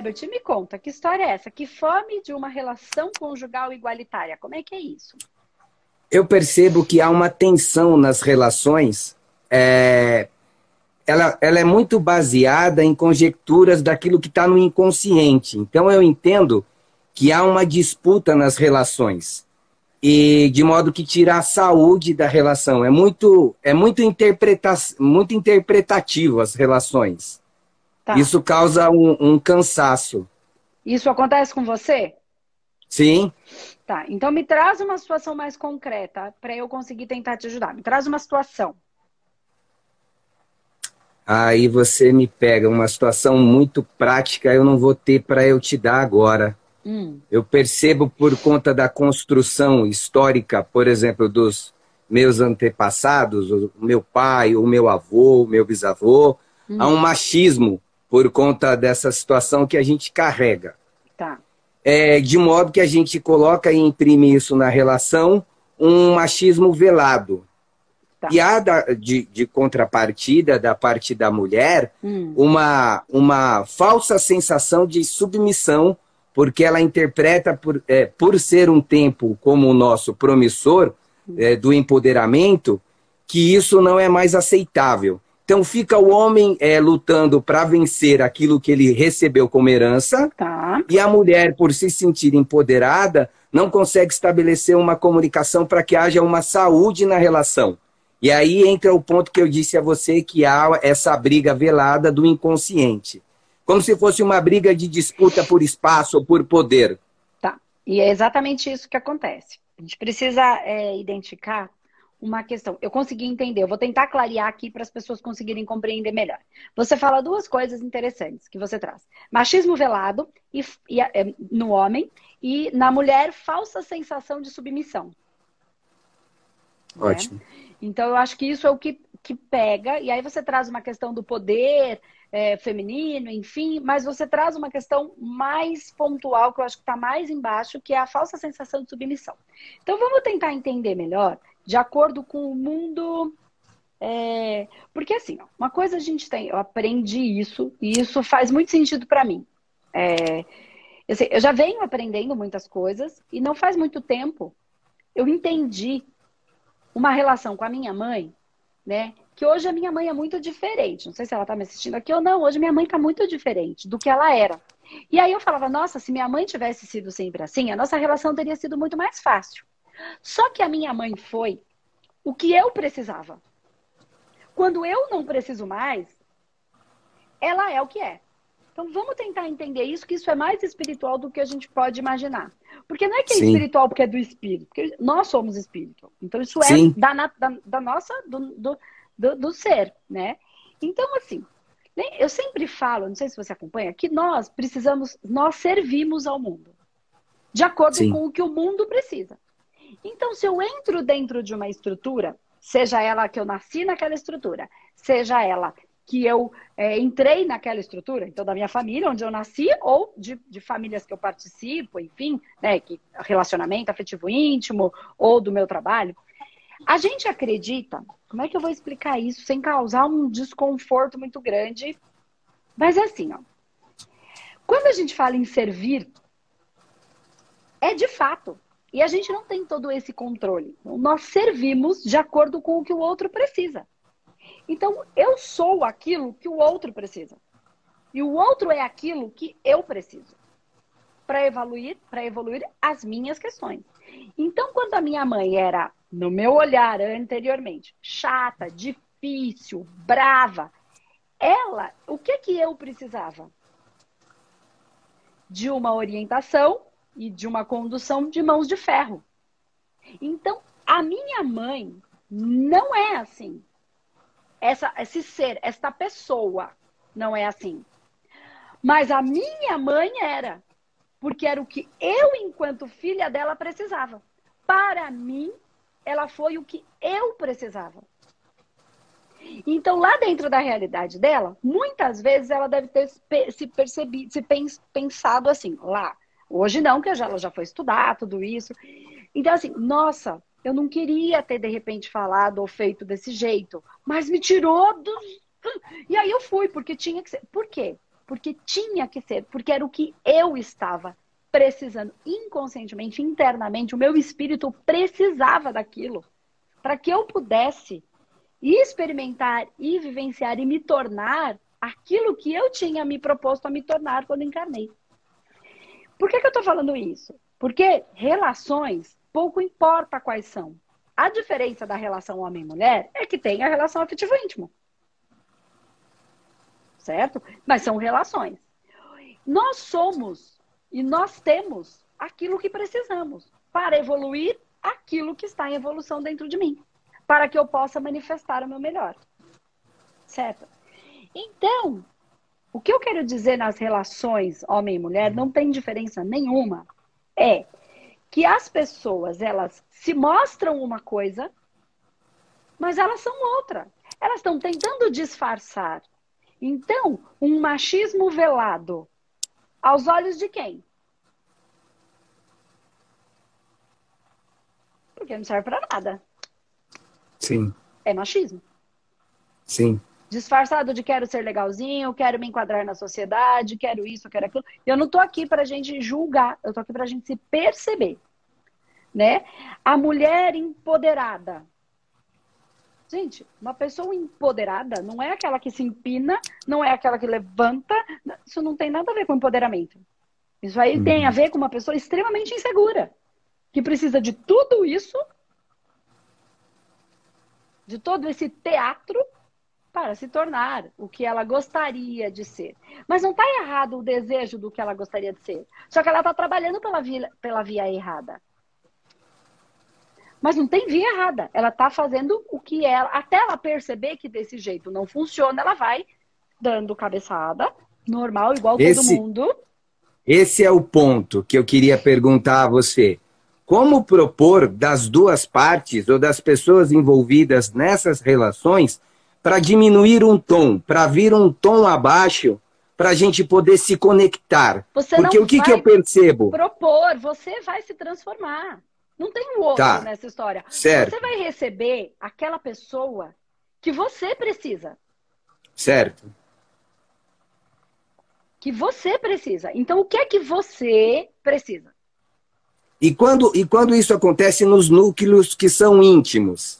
Herbert, me conta, que história é essa? Que fome de uma relação conjugal igualitária? Como é que é isso? Eu percebo que há uma tensão nas relações. É... Ela, ela é muito baseada em conjecturas daquilo que está no inconsciente. Então eu entendo que há uma disputa nas relações e de modo que tira a saúde da relação. É muito é muito interpreta muito interpretativo as relações. Tá. Isso causa um, um, cansaço. Isso acontece com você? Sim. Tá. Então me traz uma situação mais concreta para eu conseguir tentar te ajudar. Me traz uma situação. Aí você me pega uma situação muito prática, eu não vou ter para eu te dar agora. Hum. Eu percebo por conta da construção histórica, por exemplo, dos meus antepassados, o meu pai, o meu avô, o meu bisavô, hum. há um machismo por conta dessa situação que a gente carrega. Tá. É, de modo que a gente coloca e imprime isso na relação, um machismo velado. Tá. E há da, de, de, contrapartida da parte da mulher hum. uma, uma falsa sensação de submissão porque ela interpreta, por, é, por ser um tempo como o nosso promissor é, do empoderamento, que isso não é mais aceitável. Então fica o homem é, lutando para vencer aquilo que ele recebeu como herança, tá. e a mulher, por se sentir empoderada, não consegue estabelecer uma comunicação para que haja uma saúde na relação. E aí entra o ponto que eu disse a você que há essa briga velada do inconsciente como se fosse uma briga de disputa por espaço ou por poder. Tá. E é exatamente isso que acontece. A gente precisa é, identificar uma questão. Eu consegui entender, eu vou tentar clarear aqui para as pessoas conseguirem compreender melhor. Você fala duas coisas interessantes que você traz: machismo velado e, e, é, no homem e na mulher, falsa sensação de submissão. Ótimo. Né? Então, eu acho que isso é o que, que pega, e aí você traz uma questão do poder, é, feminino, enfim, mas você traz uma questão mais pontual, que eu acho que está mais embaixo, que é a falsa sensação de submissão. Então vamos tentar entender melhor, de acordo com o mundo. É... Porque assim, uma coisa a gente tem, eu aprendi isso, e isso faz muito sentido para mim. É... Eu, sei, eu já venho aprendendo muitas coisas, e não faz muito tempo eu entendi uma relação com a minha mãe, né? que hoje a minha mãe é muito diferente. Não sei se ela está me assistindo aqui ou não. Hoje minha mãe está muito diferente do que ela era. E aí eu falava, nossa, se minha mãe tivesse sido sempre assim, a nossa relação teria sido muito mais fácil. Só que a minha mãe foi o que eu precisava. Quando eu não preciso mais, ela é o que é. Então vamos tentar entender isso, que isso é mais espiritual do que a gente pode imaginar. Porque não é que é Sim. espiritual porque é do espírito, porque nós somos espírito. Então isso é da, da, da, nossa, do, do, do, do ser, né? Então, assim, eu sempre falo, não sei se você acompanha, que nós precisamos, nós servimos ao mundo, de acordo Sim. com o que o mundo precisa. Então, se eu entro dentro de uma estrutura, seja ela que eu nasci naquela estrutura, seja ela que eu é, entrei naquela estrutura, então da minha família, onde eu nasci, ou de, de famílias que eu participo, enfim, né, que relacionamento afetivo íntimo, ou do meu trabalho, a gente acredita, como é que eu vou explicar isso sem causar um desconforto muito grande? Mas é assim, ó. Quando a gente fala em servir, é de fato. E a gente não tem todo esse controle. Então, nós servimos de acordo com o que o outro precisa. Então, eu sou aquilo que o outro precisa. E o outro é aquilo que eu preciso para evoluir, para evoluir as minhas questões. Então, quando a minha mãe era no meu olhar anteriormente, chata, difícil, brava, ela, o que que eu precisava? De uma orientação e de uma condução de mãos de ferro. Então, a minha mãe não é assim. Essa, esse ser, esta pessoa não é assim. Mas a minha mãe era. Porque era o que eu, enquanto filha dela, precisava. Para mim, ela foi o que eu precisava. Então, lá dentro da realidade dela, muitas vezes ela deve ter se percebido, se pensado assim, lá. Hoje não, que ela já foi estudar tudo isso. Então, assim, nossa, eu não queria ter de repente falado ou feito desse jeito, mas me tirou do. E aí eu fui, porque tinha que ser. Por quê? porque tinha que ser, porque era o que eu estava precisando inconscientemente, internamente, o meu espírito precisava daquilo para que eu pudesse experimentar e vivenciar e me tornar aquilo que eu tinha me proposto a me tornar quando encarnei. Por que, que eu estou falando isso? Porque relações, pouco importa quais são. A diferença da relação homem-mulher é que tem a relação afetivo-íntimo. Certo? Mas são relações. Nós somos e nós temos aquilo que precisamos para evoluir aquilo que está em evolução dentro de mim, para que eu possa manifestar o meu melhor. Certo? Então, o que eu quero dizer nas relações homem e mulher não tem diferença nenhuma. É que as pessoas, elas se mostram uma coisa, mas elas são outra. Elas estão tentando disfarçar. Então, um machismo velado aos olhos de quem? Porque não serve para nada. Sim. É machismo. Sim. Disfarçado de quero ser legalzinho, quero me enquadrar na sociedade, quero isso, quero aquilo. Eu não tô aqui pra gente julgar, eu tô aqui pra gente se perceber. Né? A mulher empoderada, Gente, uma pessoa empoderada não é aquela que se empina, não é aquela que levanta. Isso não tem nada a ver com empoderamento. Isso aí uhum. tem a ver com uma pessoa extremamente insegura, que precisa de tudo isso, de todo esse teatro, para se tornar o que ela gostaria de ser. Mas não está errado o desejo do que ela gostaria de ser. Só que ela está trabalhando pela via, pela via errada. Mas não tem via errada. Ela está fazendo o que ela. Até ela perceber que desse jeito não funciona, ela vai dando cabeçada, normal, igual esse, todo mundo. Esse é o ponto que eu queria perguntar a você. Como propor das duas partes ou das pessoas envolvidas nessas relações para diminuir um tom, para vir um tom abaixo, para a gente poder se conectar? Você Porque o que, que eu percebo? Propor, você vai se transformar. Não tem um outro tá. nessa história. Certo. Você vai receber aquela pessoa que você precisa. Certo. Que você precisa. Então, o que é que você precisa? E quando, e quando isso acontece nos núcleos que são íntimos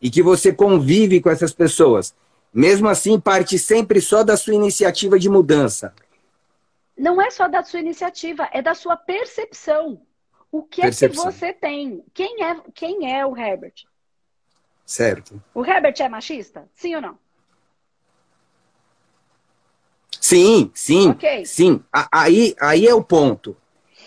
e que você convive com essas pessoas, mesmo assim parte sempre só da sua iniciativa de mudança. Não é só da sua iniciativa, é da sua percepção. O que Percepção. é que você tem? Quem é, quem é o Herbert? Certo. O Herbert é machista? Sim ou não? Sim, sim. Okay. Sim. Aí, aí é o ponto.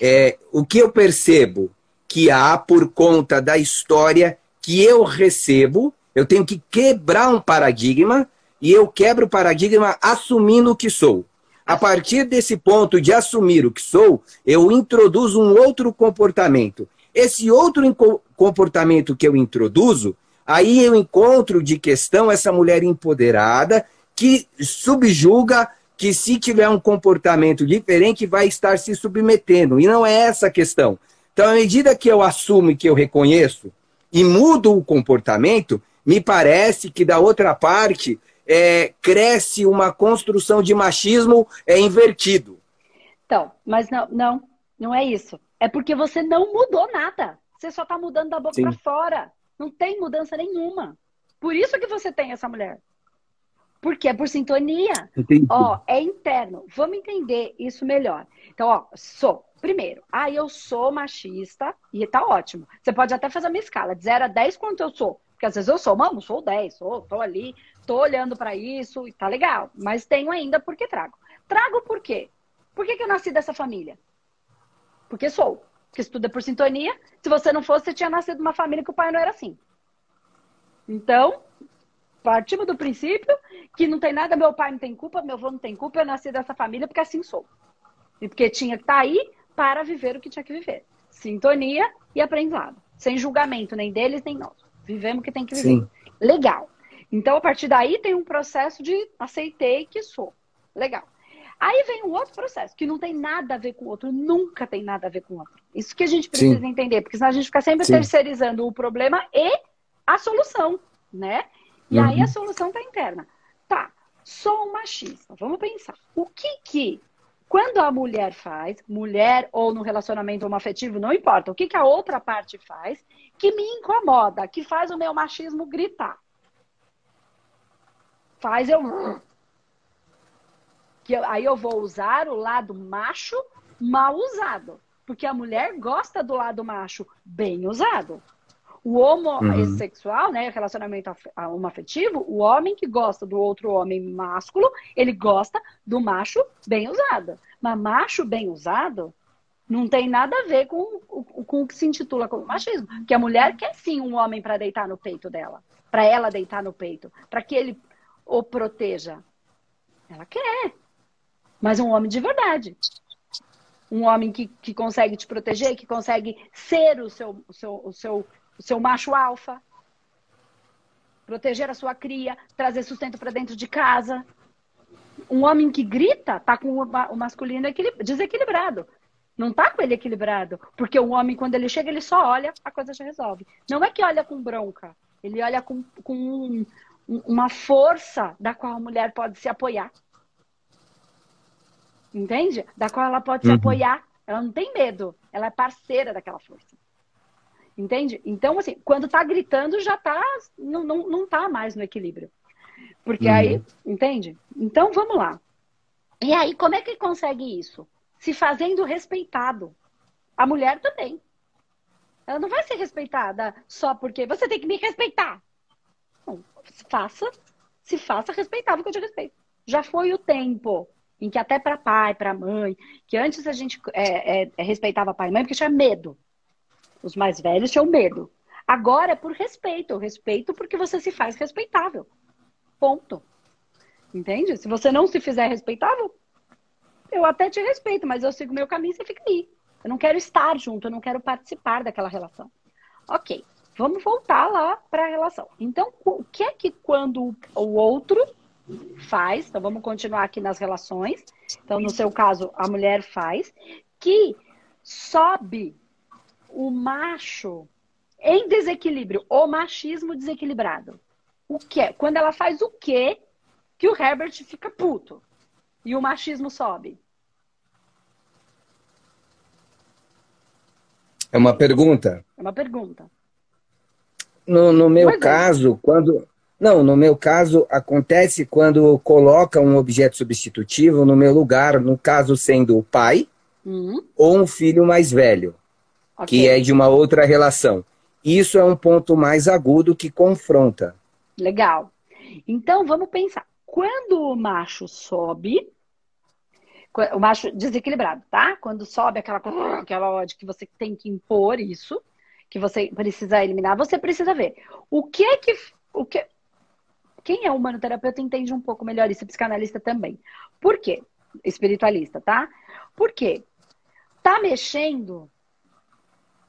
É, o que eu percebo que há por conta da história que eu recebo, eu tenho que quebrar um paradigma e eu quebro o paradigma assumindo o que sou. A partir desse ponto de assumir o que sou, eu introduzo um outro comportamento. Esse outro comportamento que eu introduzo, aí eu encontro de questão essa mulher empoderada que subjuga que se tiver um comportamento diferente vai estar se submetendo. E não é essa a questão. Então, à medida que eu assumo e que eu reconheço e mudo o comportamento, me parece que da outra parte é, cresce uma construção de machismo é, invertido. Então, mas não, não, não é isso. É porque você não mudou nada. Você só está mudando da boca para fora. Não tem mudança nenhuma. Por isso que você tem essa mulher. Porque é por sintonia. Entendi. Ó, é interno. Vamos entender isso melhor. Então, ó, sou. Primeiro, ah, eu sou machista e tá ótimo. Você pode até fazer uma escala de 0 a 10 quanto eu sou. Porque às vezes eu sou, mano, sou 10, sou, tô ali, tô olhando para isso e tá legal. Mas tenho ainda porque trago. Trago por quê? Por que, que eu nasci dessa família? Porque sou. Porque é por sintonia. Se você não fosse, você tinha nascido numa família que o pai não era assim. Então, partimos do princípio que não tem nada, meu pai não tem culpa, meu avô não tem culpa, eu nasci dessa família porque assim sou. E porque tinha que estar tá aí para viver o que tinha que viver. Sintonia e aprendizado. Sem julgamento, nem deles, nem nós. Vivemos o que tem que viver. Sim. Legal. Então, a partir daí, tem um processo de aceitei que sou. Legal. Aí vem um outro processo, que não tem nada a ver com o outro, nunca tem nada a ver com o outro. Isso que a gente precisa Sim. entender, porque senão a gente fica sempre Sim. terceirizando o problema e a solução, né? E uhum. aí a solução tá interna. Tá. sou um machista. Vamos pensar. O que que quando a mulher faz, mulher ou no relacionamento homoafetivo, não importa, o que, que a outra parte faz, que me incomoda, que faz o meu machismo gritar. Faz eu. Que eu, aí eu vou usar o lado macho mal usado. Porque a mulher gosta do lado macho bem usado. O homossexual, uhum. né, relacionamento homoafetivo, o homem que gosta do outro homem másculo, ele gosta do macho bem usado. Mas macho bem usado não tem nada a ver com, com o que se intitula como machismo. Que a mulher quer sim um homem para deitar no peito dela, para ela deitar no peito, para que ele o proteja. Ela quer. Mas um homem de verdade. Um homem que, que consegue te proteger, que consegue ser o seu, o seu, o seu o seu macho alfa, proteger a sua cria, trazer sustento para dentro de casa. Um homem que grita tá com o masculino desequilibrado. Não tá com ele equilibrado. Porque o homem, quando ele chega, ele só olha, a coisa já resolve. Não é que olha com bronca. Ele olha com, com um, uma força da qual a mulher pode se apoiar. Entende? Da qual ela pode uhum. se apoiar. Ela não tem medo. Ela é parceira daquela força. Entende? Então, assim, quando tá gritando, já tá. Não, não, não tá mais no equilíbrio. Porque uhum. aí, entende? Então, vamos lá. E aí, como é que consegue isso? Se fazendo respeitado. A mulher também. Ela não vai ser respeitada só porque você tem que me respeitar. Não, faça, se faça respeitável que eu te respeito. Já foi o tempo em que até para pai, para mãe, que antes a gente é, é, respeitava pai e mãe porque tinha medo. Os mais velhos tinham medo. Agora é por respeito. Eu respeito porque você se faz respeitável. Ponto. Entende? Se você não se fizer respeitável, eu até te respeito, mas eu sigo meu caminho e você fica aí. Eu não quero estar junto, eu não quero participar daquela relação. Ok, vamos voltar lá para a relação. Então, o que é que quando o outro faz, então vamos continuar aqui nas relações. Então, no seu caso, a mulher faz, que sobe o macho em desequilíbrio, o machismo desequilibrado. O que? Quando ela faz o quê que o Herbert fica puto e o machismo sobe? É uma pergunta? É uma pergunta. No, no meu Mas caso, é. quando. Não, no meu caso, acontece quando coloca um objeto substitutivo no meu lugar, no caso sendo o pai uhum. ou um filho mais velho okay. que é de uma outra relação. Isso é um ponto mais agudo que confronta. Legal. Então vamos pensar. Quando o macho sobe, o macho desequilibrado, tá? Quando sobe aquela aquela ódio que você tem que impor isso, que você precisa eliminar, você precisa ver o que é que o que quem é humanoterapeuta entende um pouco melhor isso, psicanalista também. Por quê? Espiritualista, tá? Por quê? Tá mexendo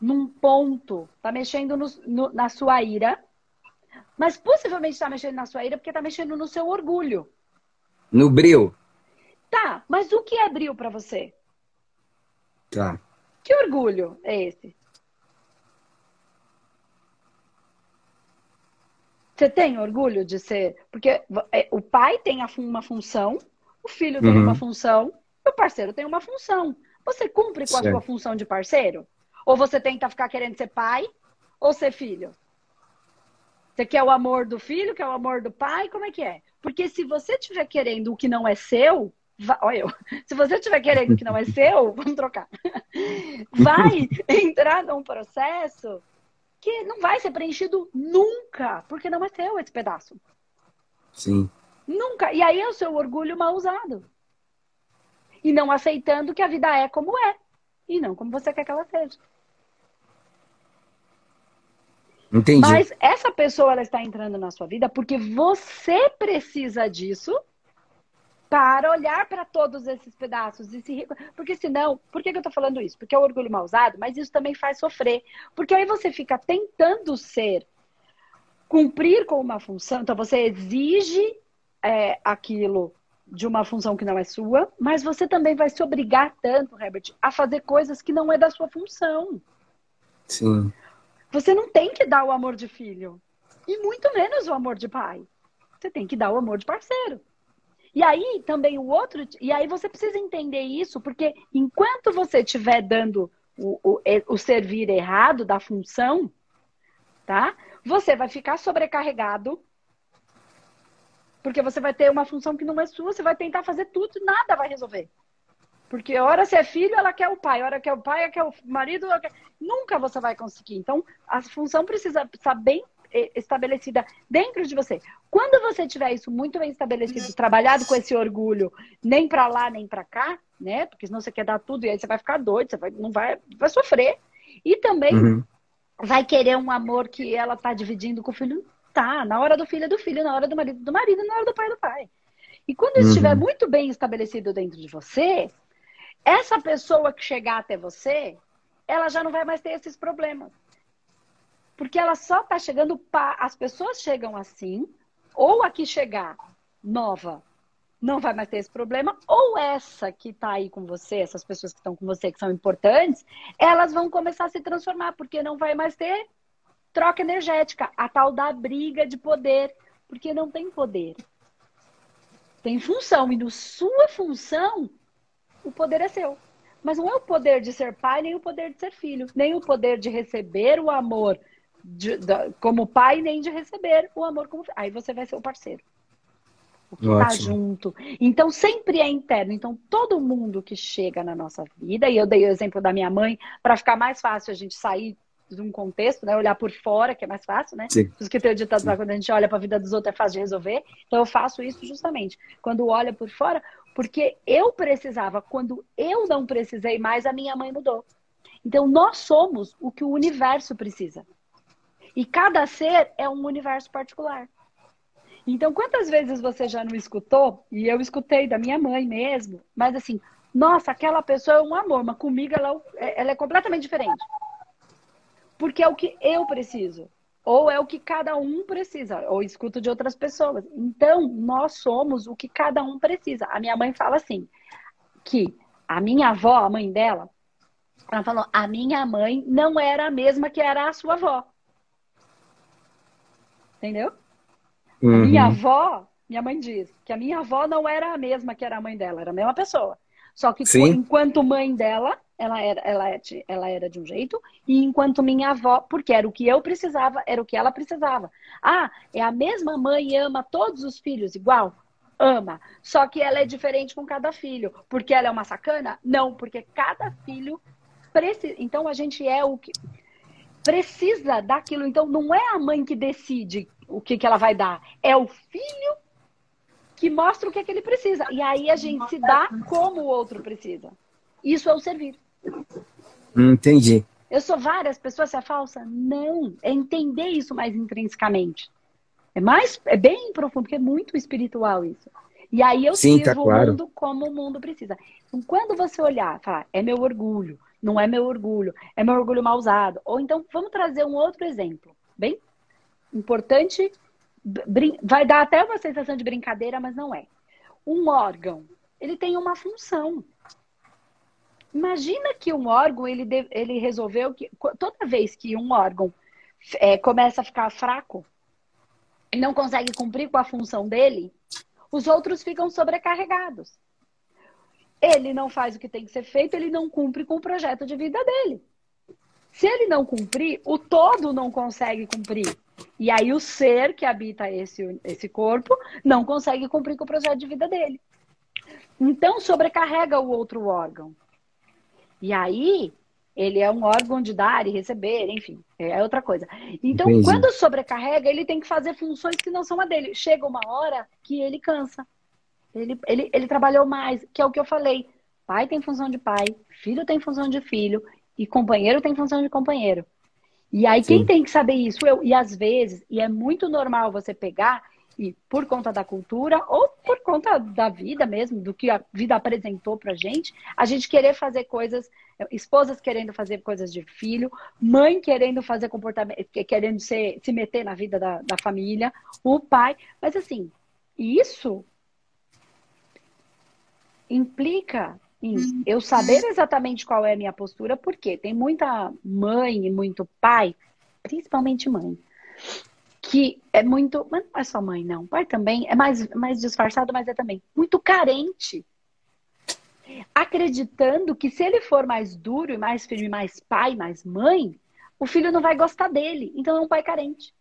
num ponto, tá mexendo no, no, na sua ira, mas possivelmente está mexendo na sua ira porque está mexendo no seu orgulho. No bril. Tá, mas o que é bril para você? Tá. Que orgulho é esse? Você tem orgulho de ser. Porque é, o pai tem uma função, o filho tem uhum. uma função, o parceiro tem uma função. Você cumpre com certo. a sua função de parceiro? Ou você tenta ficar querendo ser pai ou ser filho? Você quer o amor do filho, quer o amor do pai? Como é que é? Porque se você estiver querendo o que não é seu, vai, olha eu, se você estiver querendo o que não é seu, vamos trocar. Vai entrar num processo que não vai ser preenchido nunca, porque não é seu esse pedaço. Sim. Nunca. E aí é o seu orgulho mal usado. E não aceitando que a vida é como é e não como você quer que ela seja. Entendi. Mas essa pessoa ela está entrando na sua vida porque você precisa disso para olhar para todos esses pedaços e se porque senão, por que, que eu estou falando isso? Porque é o orgulho mal usado, mas isso também faz sofrer, porque aí você fica tentando ser cumprir com uma função, então você exige é, aquilo de uma função que não é sua, mas você também vai se obrigar tanto, Herbert, a fazer coisas que não é da sua função. Sim. Você não tem que dar o amor de filho. E muito menos o amor de pai. Você tem que dar o amor de parceiro. E aí também o outro, e aí você precisa entender isso, porque enquanto você estiver dando o, o, o servir errado da função, tá? Você vai ficar sobrecarregado, porque você vai ter uma função que não é sua, você vai tentar fazer tudo e nada vai resolver. Porque a hora você é filho, ela quer o pai. A hora que é o pai, ela quer o marido. Quer... Nunca você vai conseguir. Então, a função precisa estar bem eh, estabelecida dentro de você. Quando você tiver isso muito bem estabelecido, trabalhado com esse orgulho, nem para lá nem para cá, né? Porque senão você quer dar tudo e aí você vai ficar doido, você vai, não vai, vai sofrer. E também uhum. vai querer um amor que ela tá dividindo com o filho. Tá, na hora do filho é do filho, na hora do marido do marido, na hora do pai é do pai. E quando isso uhum. estiver muito bem estabelecido dentro de você, essa pessoa que chegar até você, ela já não vai mais ter esses problemas. Porque ela só está chegando. Pa... As pessoas chegam assim, ou a que chegar nova não vai mais ter esse problema, ou essa que está aí com você, essas pessoas que estão com você, que são importantes, elas vão começar a se transformar, porque não vai mais ter troca energética, a tal da briga de poder, porque não tem poder. Tem função, e no sua função, o poder é seu. Mas não é o poder de ser pai, nem o poder de ser filho, nem o poder de receber o amor de, como pai, nem de receber o amor como filho. Aí você vai ser o parceiro. O que está junto. Então, sempre é interno. Então, todo mundo que chega na nossa vida, e eu dei o exemplo da minha mãe, para ficar mais fácil a gente sair de um contexto, né? Olhar por fora, que é mais fácil, né? Sim. Os que tem o ditado lá, quando a gente olha para a vida dos outros é fácil de resolver. Então, eu faço isso justamente. Quando olha por fora, porque eu precisava, quando eu não precisei mais, a minha mãe mudou. Então, nós somos o que o universo precisa. E cada ser é um universo particular. Então, quantas vezes você já não escutou? E eu escutei da minha mãe mesmo, mas assim, nossa, aquela pessoa é um amor, mas comigo ela, é, ela é completamente diferente. Porque é o que eu preciso. Ou é o que cada um precisa, ou escuto de outras pessoas. Então, nós somos o que cada um precisa. A minha mãe fala assim, que a minha avó, a mãe dela, ela falou, a minha mãe não era a mesma que era a sua avó. Entendeu? Uhum. Minha avó, minha mãe diz que a minha avó não era a mesma que era a mãe dela, era a mesma pessoa. Só que Sim. enquanto mãe dela, ela era, ela, é ela era de um jeito, e enquanto minha avó, porque era o que eu precisava, era o que ela precisava. Ah, é a mesma mãe ama todos os filhos igual? Ama. Só que ela é diferente com cada filho. Porque ela é uma sacana? Não, porque cada filho precisa. Então a gente é o que precisa daquilo. Então não é a mãe que decide o que, que ela vai dar, é o filho que mostra o que, é que ele precisa. E aí a gente se dá como o outro precisa. Isso é o servir. Entendi. Eu sou várias pessoas, se é falsa? Não. É entender isso mais intrinsecamente. É mais, é bem profundo, porque é muito espiritual isso. E aí eu Sim, sirvo tá claro. o mundo como o mundo precisa. Então, quando você olhar, falar, é meu orgulho, não é meu orgulho, é meu orgulho mal usado. Ou então, vamos trazer um outro exemplo, bem importante vai dar até uma sensação de brincadeira, mas não é. Um órgão, ele tem uma função. Imagina que um órgão, ele, ele resolveu que toda vez que um órgão é, começa a ficar fraco e não consegue cumprir com a função dele, os outros ficam sobrecarregados. Ele não faz o que tem que ser feito, ele não cumpre com o projeto de vida dele. Se ele não cumprir, o todo não consegue cumprir. E aí o ser que habita esse, esse corpo não consegue cumprir com o projeto de vida dele. Então sobrecarrega o outro órgão. E aí ele é um órgão de dar e receber, enfim, é outra coisa. Então, Entendi. quando sobrecarrega, ele tem que fazer funções que não são a dele. Chega uma hora que ele cansa. Ele, ele, ele trabalhou mais, que é o que eu falei. Pai tem função de pai, filho tem função de filho, e companheiro tem função de companheiro. E aí, Sim. quem tem que saber isso? Eu. E às vezes, e é muito normal você pegar e por conta da cultura ou por conta da vida mesmo, do que a vida apresentou pra gente, a gente querer fazer coisas, esposas querendo fazer coisas de filho, mãe querendo fazer comportamento, querendo ser, se meter na vida da, da família, o pai. Mas assim, isso implica em eu saber exatamente qual é a minha postura, porque tem muita mãe e muito pai, principalmente mãe, que é muito. Mas não é só mãe, não. Pai também é mais, mais disfarçado, mas é também muito carente. Acreditando que se ele for mais duro e mais firme, mais pai, mais mãe, o filho não vai gostar dele. Então é um pai carente.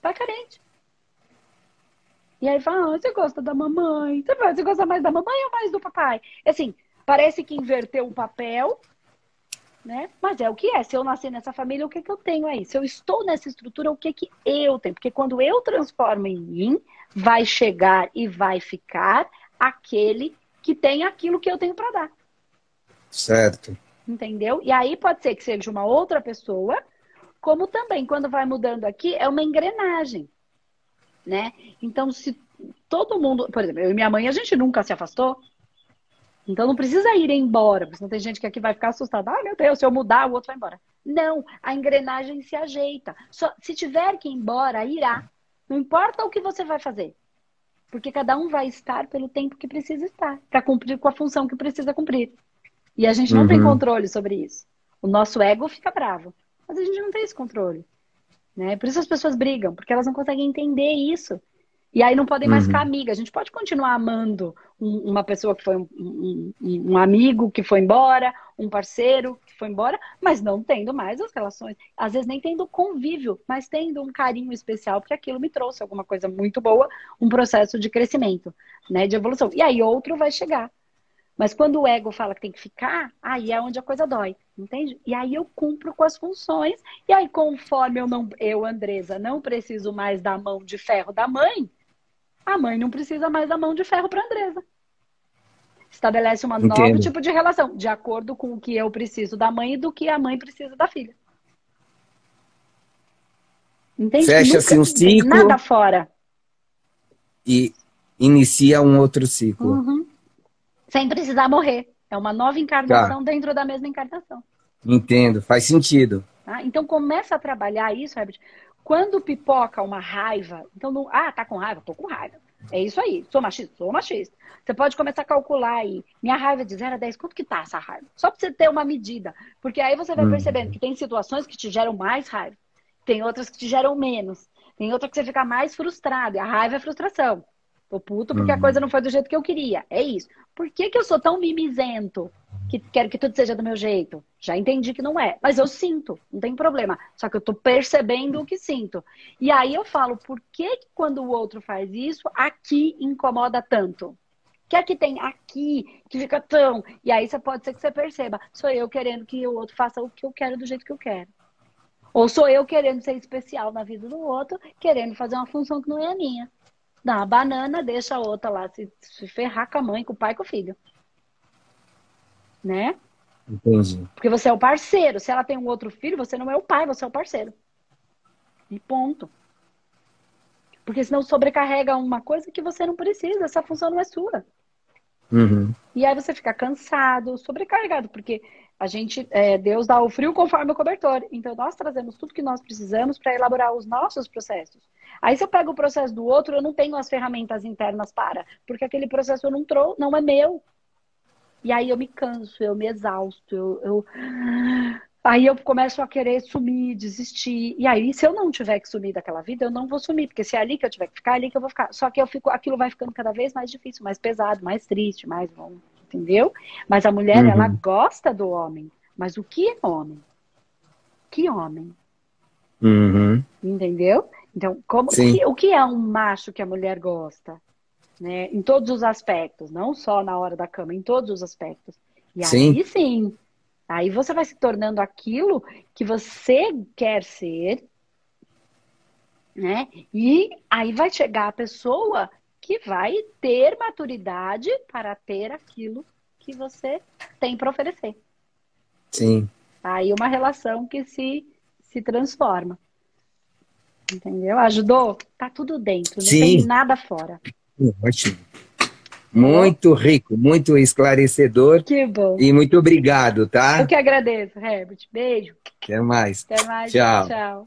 Pai carente. E aí fala, ah, você gosta da mamãe. Você gosta mais da mamãe ou mais do papai? Assim, parece que inverteu o papel né? Mas é o que é. Se eu nasci nessa família, o que, que eu tenho aí? Se eu estou nessa estrutura, o que, que eu tenho? Porque quando eu transformo em mim, vai chegar e vai ficar aquele que tem aquilo que eu tenho para dar. Certo. Entendeu? E aí pode ser que seja uma outra pessoa, como também, quando vai mudando aqui, é uma engrenagem. Né? Então, se todo mundo. Por exemplo, eu e minha mãe, a gente nunca se afastou. Então não precisa ir embora, porque não tem gente que aqui vai ficar assustada. Ah, meu Deus, se eu mudar, o outro vai embora. Não, a engrenagem se ajeita. Só, se tiver que ir embora, irá. Não importa o que você vai fazer. Porque cada um vai estar pelo tempo que precisa estar, para cumprir com a função que precisa cumprir. E a gente não uhum. tem controle sobre isso. O nosso ego fica bravo. Mas a gente não tem esse controle. Né? Por isso as pessoas brigam, porque elas não conseguem entender isso. E aí não podem mais uhum. ficar amigas. A gente pode continuar amando um, uma pessoa que foi um, um, um, amigo que foi embora, um parceiro que foi embora, mas não tendo mais as relações. Às vezes nem tendo convívio, mas tendo um carinho especial, porque aquilo me trouxe alguma coisa muito boa, um processo de crescimento, né, de evolução. E aí outro vai chegar. Mas quando o ego fala que tem que ficar, aí é onde a coisa dói, entende? E aí eu cumpro com as funções, e aí conforme eu não, eu, Andresa, não preciso mais da mão de ferro da mãe, a mãe não precisa mais da mão de ferro para Andresa. Estabelece um novo tipo de relação, de acordo com o que eu preciso da mãe e do que a mãe precisa da filha. Entende? Fecha-se um ciclo. Nada fora. E inicia um outro ciclo. Uhum. Sem precisar morrer. É uma nova encarnação tá. dentro da mesma encarnação. Entendo, faz sentido. Tá? Então começa a trabalhar isso, Herbert, quando pipoca uma raiva, então, não, ah, tá com raiva? Tô com raiva. É isso aí. Sou machista? Sou machista. Você pode começar a calcular aí. Minha raiva é de 0 a 10, quanto que tá essa raiva? Só pra você ter uma medida. Porque aí você vai hum. percebendo que tem situações que te geram mais raiva. Tem outras que te geram menos. Tem outra que você fica mais frustrado. E a raiva é frustração. Tô puto porque a uhum. coisa não foi do jeito que eu queria. É isso. Por que, que eu sou tão mimizento? Que quero que tudo seja do meu jeito. Já entendi que não é. Mas eu sinto, não tem problema. Só que eu tô percebendo o que sinto. E aí eu falo, por que, que quando o outro faz isso, aqui incomoda tanto? que é que tem aqui que fica tão. E aí você pode ser que você perceba, sou eu querendo que o outro faça o que eu quero do jeito que eu quero. Ou sou eu querendo ser especial na vida do outro, querendo fazer uma função que não é a minha dá uma banana, deixa a outra lá se, se ferrar com a mãe, com o pai com o filho. Né? Entendi. Porque você é o parceiro. Se ela tem um outro filho, você não é o pai, você é o parceiro. E ponto. Porque senão sobrecarrega uma coisa que você não precisa, essa função não é sua. Uhum. E aí você fica cansado, sobrecarregado, porque a gente, é, Deus dá o frio conforme o cobertor. Então nós trazemos tudo que nós precisamos para elaborar os nossos processos. Aí se eu pego o processo do outro, eu não tenho as ferramentas internas para, porque aquele processo eu não trouxe, não é meu. E aí eu me canso, eu me exausto, eu, eu... Aí eu começo a querer sumir, desistir. E aí, se eu não tiver que sumir daquela vida, eu não vou sumir, porque se é ali que eu tiver que ficar, é ali que eu vou ficar. Só que eu fico, aquilo vai ficando cada vez mais difícil, mais pesado, mais triste, mais longo, entendeu? Mas a mulher, uhum. ela gosta do homem. Mas o que é homem? Que homem? Uhum. Entendeu? Então, como, o que, o, que, é um macho que a mulher gosta? Né? Em todos os aspectos, não só na hora da cama, em todos os aspectos. E sim. aí sim, aí você vai se tornando aquilo que você quer ser, né? E aí vai chegar a pessoa que vai ter maturidade para ter aquilo que você tem para oferecer. Sim. Aí uma relação que se, se transforma. Entendeu? Ajudou? Tá tudo dentro, não Sim. tem nada fora. Ótimo. Muito rico, muito esclarecedor. Que bom. E muito obrigado, tá? Eu que agradeço, Herbert. Beijo. Até mais. Até mais. Tchau. Tchau.